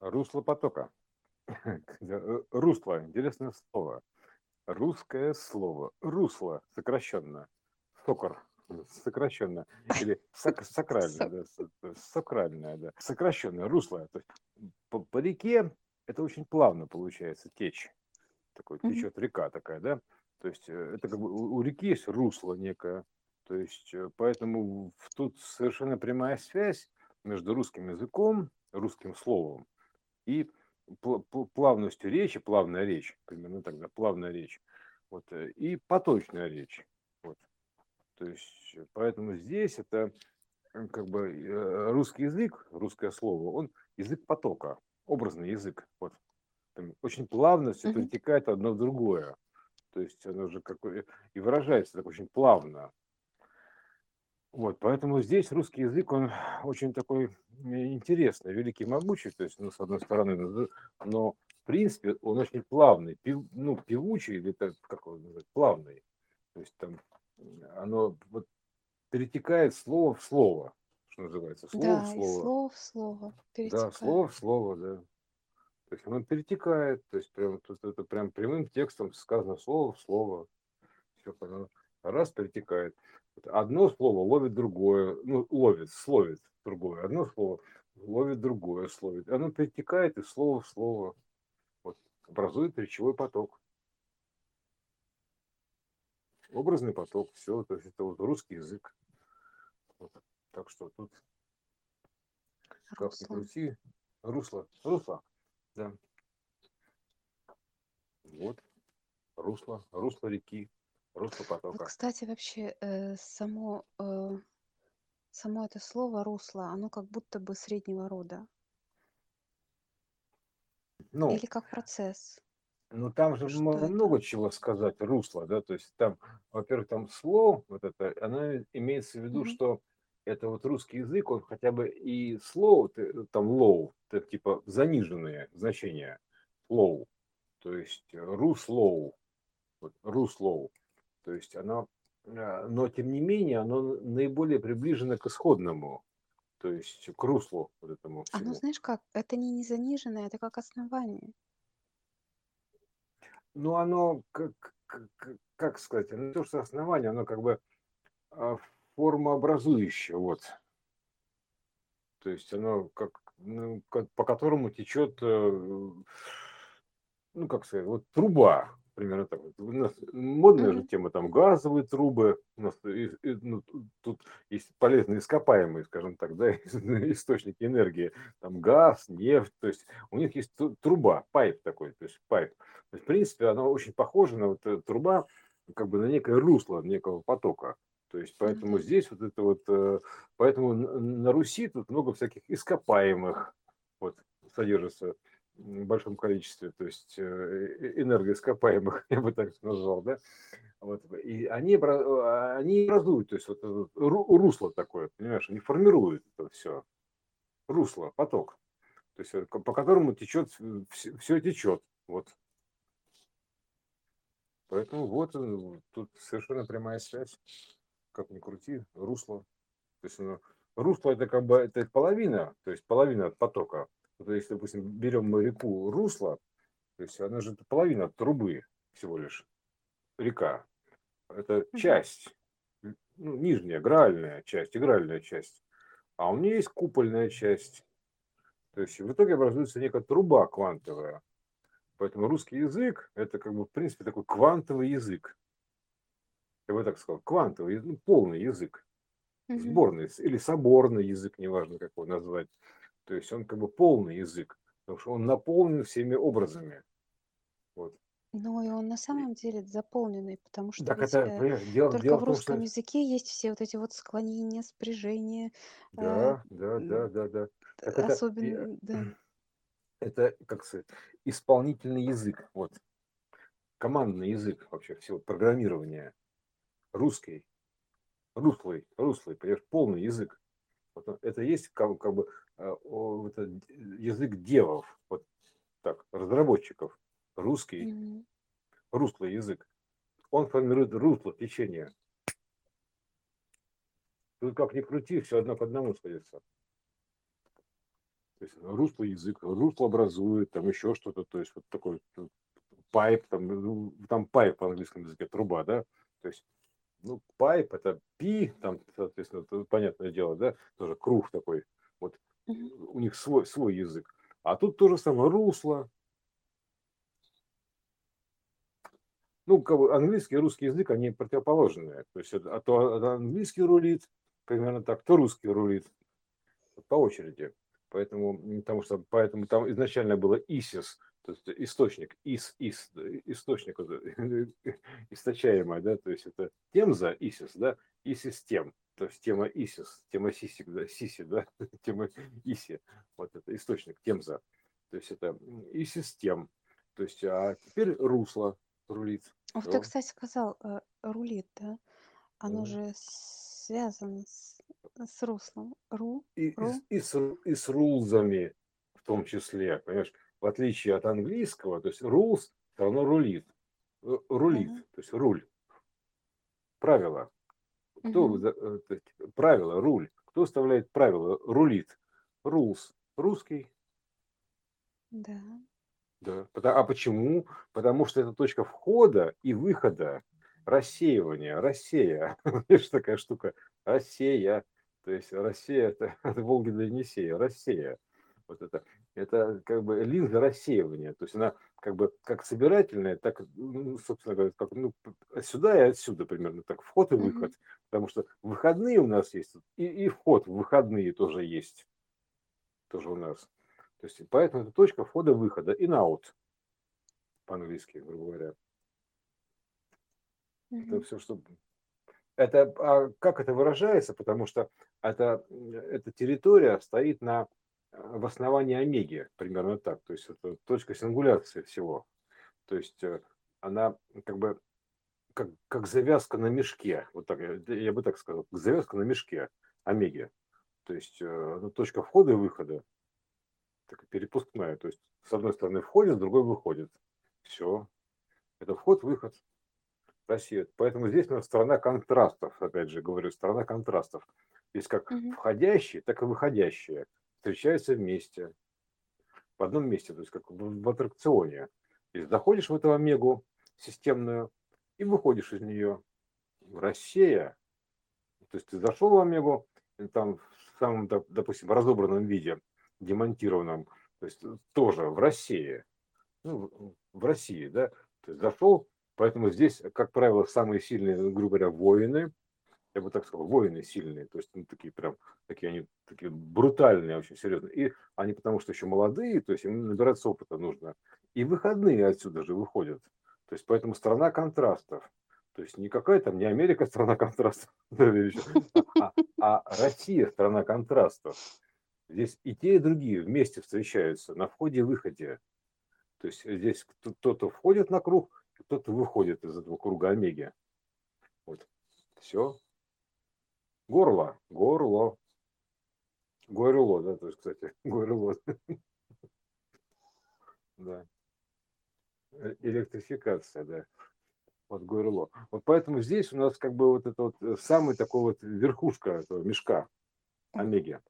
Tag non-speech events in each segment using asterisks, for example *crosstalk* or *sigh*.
Русло потока. *coughs* Э, русло, интересное слово. Русское слово. Русло, сокращенно. Сокор, сокращенно. Или сак, *laughs* сакральное, да, сакральное, да. Сокращенное, русло. То есть по, по реке это очень плавно получается течь. Такой течет река такая, да. То есть э, это как бы у реки есть русло некое. То есть э, поэтому тут совершенно прямая связь между русским языком, русским словом и плавностью речи, плавная речь, примерно тогда, плавная речь, вот, э, и поточная речь. Вот. То есть, э, поэтому здесь это э, как бы русский язык, русское слово, он язык потока, образный язык. Вот. Там очень плавно все перетекает одно в другое. То есть оно же как и выражается так очень плавно. Вот, поэтому здесь русский язык, он *sighs* очень такой интересный, великий, могучий, то есть, ну, с одной стороны, но в принципе он очень плавный, пев, ну, певучий, или так, как его называть, плавный. То есть там оно вот перетекает слово в слово, что называется, слово Да, в слово. слово в слово Да, перетекает. слово в слово, да. То есть оно перетекает, то есть прям тут это прям прямым текстом сказано слово в слово. Все, оно раз перетекает. Одно слово ловит другое, ну, ловит, словит другое. Одно слово ловит другое, словит. Оно перетекает из слова в слово. Вот, образует речевой поток. Образный поток, все, то есть это вот русский язык. Вот. Так что тут, как ни крути, русло, русло, да. Вот, русло, русло реки, русло потока. Вот, кстати, вообще э, само, э, само это слово русло, оно как будто бы среднего рода. Ну, Или как процесс. ну там же Что можно это? много чего сказать, русло, да, то есть там, во-первых, там слово, вот это, оно имеется в виду, Мгм. что это вот русский язык, он хотя бы и слово, там low, это типа заниженные значения, low, то есть руслоу, вот руслоу, то есть оно, а, но тем не менее, оно наиболее приближено к исходному, то есть к руслу вот этому Оно, всему. знаешь как, это не, не заниженное, это как основание. Ну, оно, как, как, как сказать, оно не то, что основание, оно как бы а, формообразующее, вот. То есть оно как, ну, как по которому течет, э, ну, как сказать, вот труба, примерно так. У нас модная же тема, там газовые трубы, у нас и- и, ну, тут есть полезные ископаемые, скажем так, да, *laughs* источники энергии, там газ, нефть, то есть у них есть тру- труба, pipe такой, то есть pipe. То есть, в принципе, оно очень похоже на вот э, труба, как бы на некое русло некого потока. То есть поэтому здесь вот это вот, э, поэтому на Руси тут много всяких ископаемых вот содержится большом количестве, то есть э, э, энергоископаемых, *laughs* я бы так назвал, да, вот, и они, обра- они образуют, то есть вот русло такое, понимаешь, они формируют это все, русло, поток, то есть э, по которому течет, все, течет, вот. Поэтому вот тут совершенно прямая связь, как ни крути, русло. То есть оно- русло это как бы это половина, то есть половина от потока. Вот если, допустим, берем мы реку русло, то есть она же половина трубы всего лишь, река. Это часть, ну, нижняя, гральная часть, игральная часть. А у нее есть купольная часть. То есть в итоге образуется некая труба квантовая. Поэтому русский язык это как бы в принципе такой квантовый язык. Я бы так сказал, квантовый, ну, полный язык. Сборный или соборный язык, неважно как его назвать. То есть он как бы полный язык, потому что он наполнен всеми образами. Вот. Ну и он на самом деле заполненный, потому что Так это, понимаешь, дело, только дело в в том, что русском языке есть все вот эти вот склонения, спряжения, э, да, да, да, да, да. Так это, особенно, да. *clears throat* это, как сказать, исполнительный язык, вот, командный язык вообще всего программирования, русский, руслый, руслый, понимаешь, полный язык. Вот это есть как, как бы э, это язык девов, вот так, разработчиков, русский, Мгм. руслый язык. Он формирует русло течения. Тут как ни крути, все одно к одному сходится. То есть русло язык, русло образует, там еще что-то, то есть вот такой pipe, там, ну, там pipe по английскому языке, труба, да, то есть ну, pipe это пи, там, соответственно, понятное дело, да, тоже круг такой, вот у них свой, свой язык. А тут то же самое русло. Ну, как бы английский и русский язык, они противоположные. То есть, а то а английский рулит, примерно так, то русский рулит. По очереди. Поэтому, потому что поэтому там изначально было ISIS, то есть источник, ис, ис, да, источник вот, *laughs* источаемое, да, то есть это темза ISIS, да, и систем, то есть тема ISIS, тема сисик, да, сиси, да, *laughs* тема иси, вот это источник, темза, то есть это и систем, то есть, а теперь русло рулит, Вот ты, Всё. кстати, сказал э, рулит, да? Оно Да. же связано с, с руслом. Ру, и, и, ру. с- и, с, и с рулзами в том числе, понимаешь, в отличие от английского, то есть rules все равно рулит, Э, рулит, Ага. то есть руль, правила. Кто за- э, правила, руль? Кто вставляет правила? Рулит. Rules. Русский. Да. Да. А почему? Потому что это точка входа и выхода. Рассеивания. Россия. *laughs* Видишь, такая штука. Россия. То есть Россия это, *laughs* это Волги для Енисея. Россия. Вот это. Это как бы линза рассеивания. То есть она как бы как собирательная, так, ну, собственно говоря, как, ну, сюда и отсюда примерно так, вход и выход. Потому что выходные у нас есть, и, и вход в выходные тоже есть. Тоже у нас. То есть поэтому это точка входа-выхода. In-out по-английски, грубо говоря. Это Мгм. все, что... Это, а как это выражается? Потому что это, эта территория стоит на, в основании омеги, примерно так. То есть это точка сингуляции всего. То есть э, она как бы как, как завязка на мешке. Вот так, я, бы так сказал. как Завязка на мешке омеги. То есть э, ну, точка входа и выхода. Так, перепускная. То есть с одной стороны входит, с другой выходит. Все. Это вход-выход. Россия. Поэтому здесь у нас страна контрастов, опять же говорю, страна контрастов. Здесь как Мгм. входящие, так и выходящие встречаются вместе, в одном месте, то есть как в, в аттракционе. То есть заходишь в эту омегу системную и выходишь из нее. Россия, то есть ты зашел в омегу, там в самом, доп- допустим, разобранном виде, демонтированном, то есть тоже в России, ну, в- в России, да, то есть зашел, поэтому здесь, как правило, самые сильные, грубо говоря, воины, я бы так сказал, воины сильные, то есть ну, такие прям, такие они такие брутальные, очень серьезные, и они потому что еще молодые, то есть им набираться опыта нужно, и выходные отсюда же выходят, то есть поэтому страна контрастов, то есть не какая там, не Америка страна контрастов, *laughs* а, а Россия страна контрастов. Здесь и те, и другие вместе встречаются на входе и выходе. То есть здесь кто- кто-то входит на круг, кто-то выходит из этого круга Омеги. Вот. Все. Горло. Горло. Горло, да, то есть, кстати, *laughs* горло. Да. Э, Электрификация, да. Вот горло. Вот поэтому здесь у нас как бы вот это вот э, самый такой вот верхушка этого мешка Омеги.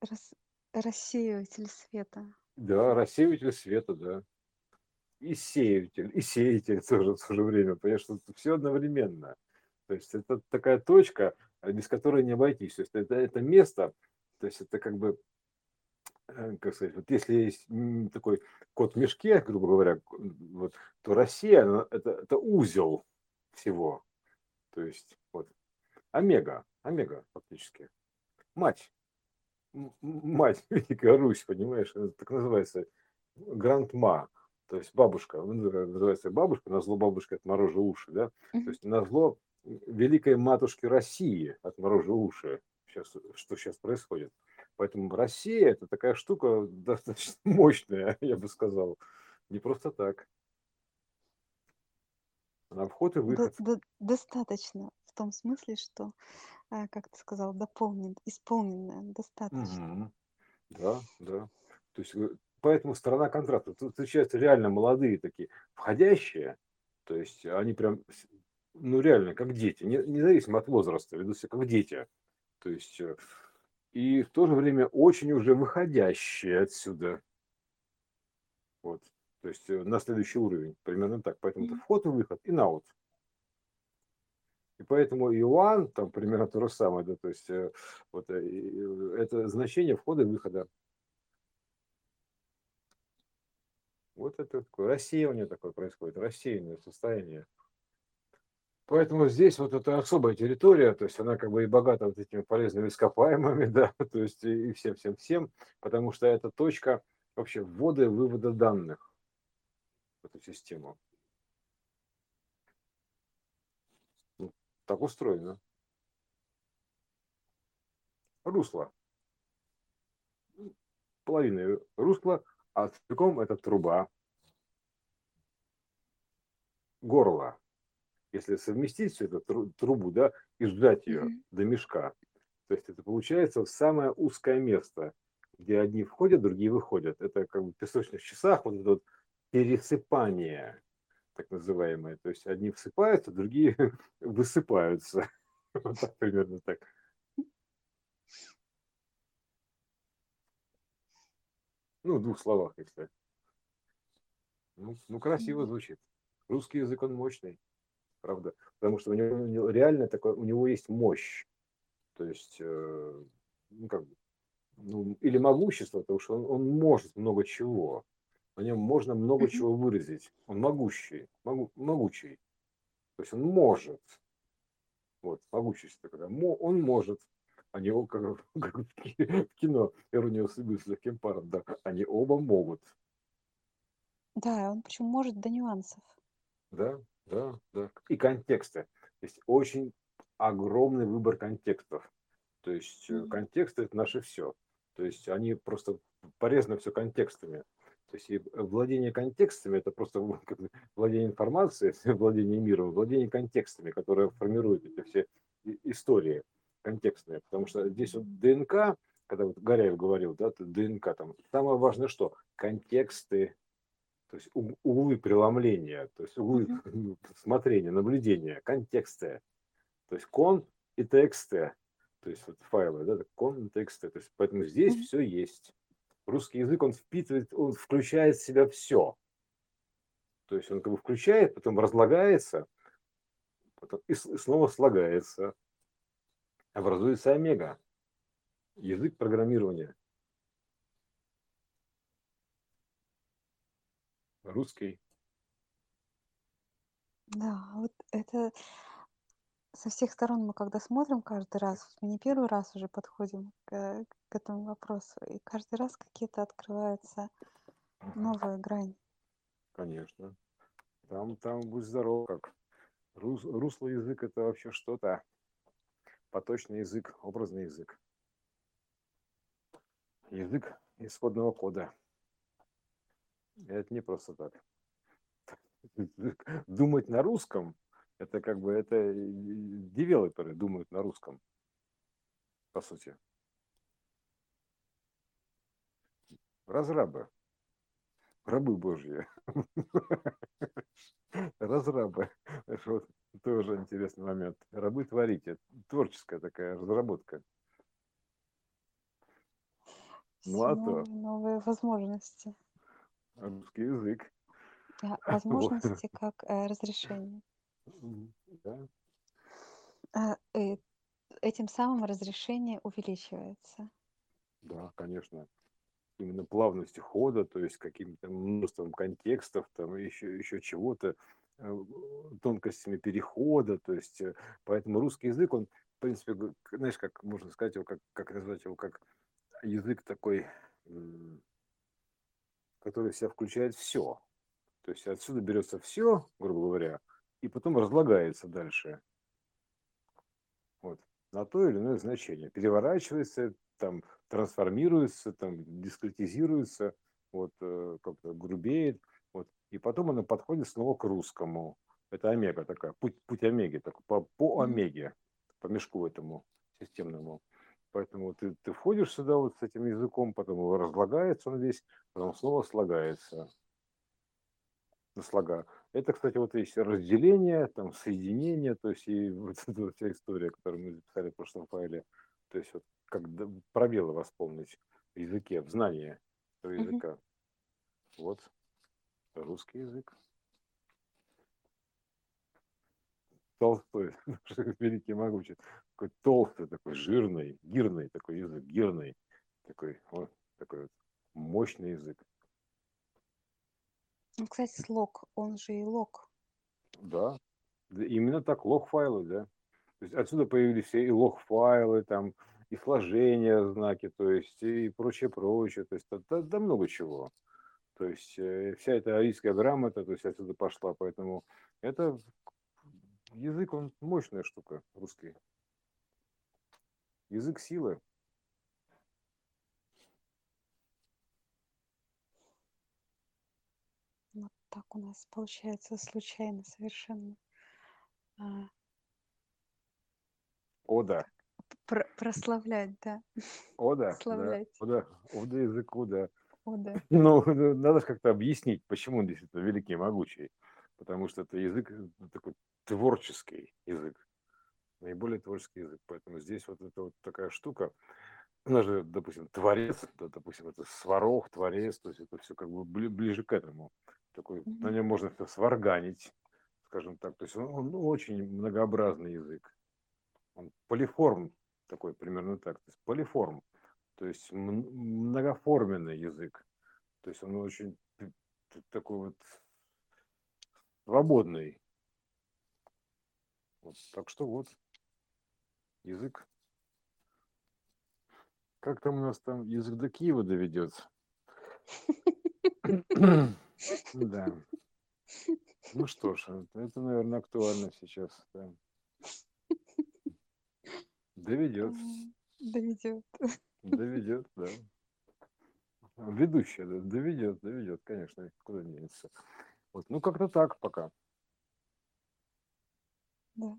Рас- рассеиватель света. Да, рассеиватель света, да. И сеятель, и сеятель тоже в то же время. Понимаешь, что все одновременно. То есть это такая точка, э, без которой не обойтись. То есть это, это место, то есть это как бы, э, как сказать, вот если есть такой кот в мешке, грубо говоря, вот, то Россия, она- это, это узел всего. То есть вот Омега, Омега фактически. Мать, мать *laughs* Великая Русь, понимаешь, это так называется грандма, то есть бабушка, ну, называется бабушка, на зло бабушки отморожу уши, да, то есть на зло великой матушки России отморожу уши, сейчас, что сейчас происходит. Поэтому Россия это такая штука достаточно *laughs* мощная, я бы сказал, не просто так. На вход и До- выход. до- достаточно в том смысле, что, а, как ты сказал, дополнен, исполненное, достаточно. Мгм. Да, да. То есть э, поэтому страна контрактов. Тут встречаются реально молодые такие, входящие, то есть они прям, ну реально, как дети, не- независимо от возраста, ведут себя как дети. То есть э, и в то же время очень уже выходящее отсюда. Вот. То есть э, на следующий уровень. Примерно так. Поэтому это вход и выход, и наут. И поэтому Иоанн, там примерно то же самое, да, то есть э, вот это значение входа и выхода. Вот это такое рассеивание такое происходит, рассеянное состояние. Поэтому здесь вот это особая территория, то есть она как бы и богата вот этими полезными ископаемыми, *laughs* да, то есть и всем-всем-всем, потому что это точка вообще ввода и вывода данных в эту систему. Ну, так устроено. Русло. Половина русла, а целиком это труба. Горло если совместить всю эту трубу, да, и сжать ее mm-hmm. до мешка, то есть это получается самое узкое место, где одни входят, другие выходят. Это как бы в песочных часах вот это вот пересыпание, так называемое. То есть одни всыпаются, другие *laughs* высыпаются. *laughs* Вот так примерно так. Ну, в двух словах, если. Ну, ну красиво звучит. Русский язык, он мощный правда? Потому что у него, реально такое, у него есть мощь, то есть, э, ну, как бы, ну, или могущество, потому что он, он может много чего. На нем можно много чего выразить. Он могущий, могу, могучий. То есть он может. Вот, могущество, когда он может. Они как, *laughs* как в кино «Ирония судьбы с легким паром», да, они оба могут. Да, он причем может до нюансов. Да, да, да. И контексты. Есть очень огромный выбор контекстов. То есть mm-hmm. контексты это наше все. То есть они просто порезаны все контекстами. То есть и владение контекстами это просто *laughs* владение информацией, *laughs* владение миром, владение контекстами, которые формируют эти все истории контекстные. Потому что здесь вот ДНК, когда вот Горяев говорил, да, ДНК там, самое важное что? Контексты, то есть углы преломления, то есть углы *laughs* смотрения, наблюдения, контексты, то есть кон и тексты, то есть вот файлы, да, кон и тексты, то есть поэтому здесь uh-huh. все есть. Русский язык, он впитывает, он включает в себя все. То есть он как бы включает, потом разлагается, потом и снова слагается. Образуется омега. Язык программирования. Русский. Да, вот это со всех сторон мы когда смотрим каждый раз, мы не первый раз уже подходим к, к этому вопросу, и каждый раз какие-то открываются новые грани. Конечно. Там, там будь здоров, как Рус, русло язык это вообще что-то. Поточный язык, образный язык. Язык исходного кода. Это не просто так. *laughs* Думать на русском, это как бы, это девелоперы думают на русском, по сути. Разрабы. Рабы Божьи. *laughs* Разрабы. Вот, тоже интересный момент. Рабы творите. Творческая такая разработка. Ну а то. Новые возможности русский язык. *laughs* Да, возможности как э, разрешение. Да. А, э, этим самым разрешение увеличивается. Да, конечно. Именно плавностью хода, то есть каким-то множеством контекстов, там еще, еще чего-то, э, тонкостями перехода, то есть э, поэтому русский язык, он, в принципе, знаешь, как можно сказать его, как, как назвать его, как язык такой который в себя включает все. То есть отсюда берется все, грубо говоря, и потом разлагается дальше. Вот, на то или иное значение. Переворачивается, там, трансформируется, там, дискретизируется, вот, э, как-то грубеет. Вот, и потом оно подходит снова к русскому. Это омега такая, путь, путь омеги, такой, по, по омеге, по мешку этому системному. Поэтому ты, ты входишь сюда вот с этим языком, потом его разлагается он весь, потом снова слагается на слога. Это, кстати, вот есть разделение, там, соединение, то есть и вот *laughs* эта вся история, которую мы записали в прошлом файле. То есть вот как пробелы восполнить в языке, в знании этого языка. Вот русский язык. Толстой, *laughs* великий могучий. Такой толстый, такой жирный, гирный такой язык, гирный. Такой, вот, такой вот мощный язык. Ну, кстати, слог, он же и лог. Да, именно так, лог-файлы, да. То есть отсюда появились все и лог-файлы, там, и сложения знаки, то есть и прочее, прочее, то есть да, да- да много чего. То есть э, вся эта арийская грамота, то есть отсюда пошла, поэтому это язык, он мощная штука, русский. Язык силы. Вот так у нас получается случайно совершенно а, Ода, про- прославлять, да, ода, да, славлять. ода, ода языку, да. О, да. *laughs* Ну, ну, надо же как-то объяснить, почему он действительно великий и могучий. Потому что это язык э, такой творческий язык, наиболее творческий язык. Поэтому здесь вот эта вот такая штука, она же, допустим, творец, да, допустим, это сварог, творец, то есть это все как бы бли- ближе к этому. Такой, на Мгм. нем можно все сварганить, скажем так. То есть он, он очень многообразный язык. Он полиформ такой, примерно так. То есть полиформ, то есть многоформенный язык. То есть он очень такой вот свободный. Вот, так что вот, язык. Как там у нас там язык до Киева доведет? *laughs* Да. Ну что ж, это, наверное, актуально сейчас. да. Доведет. Доведет. Доведет, да. Ведущая, да, доведет, доведет, конечно, куда денется. Вот, ну как-то так пока. Да.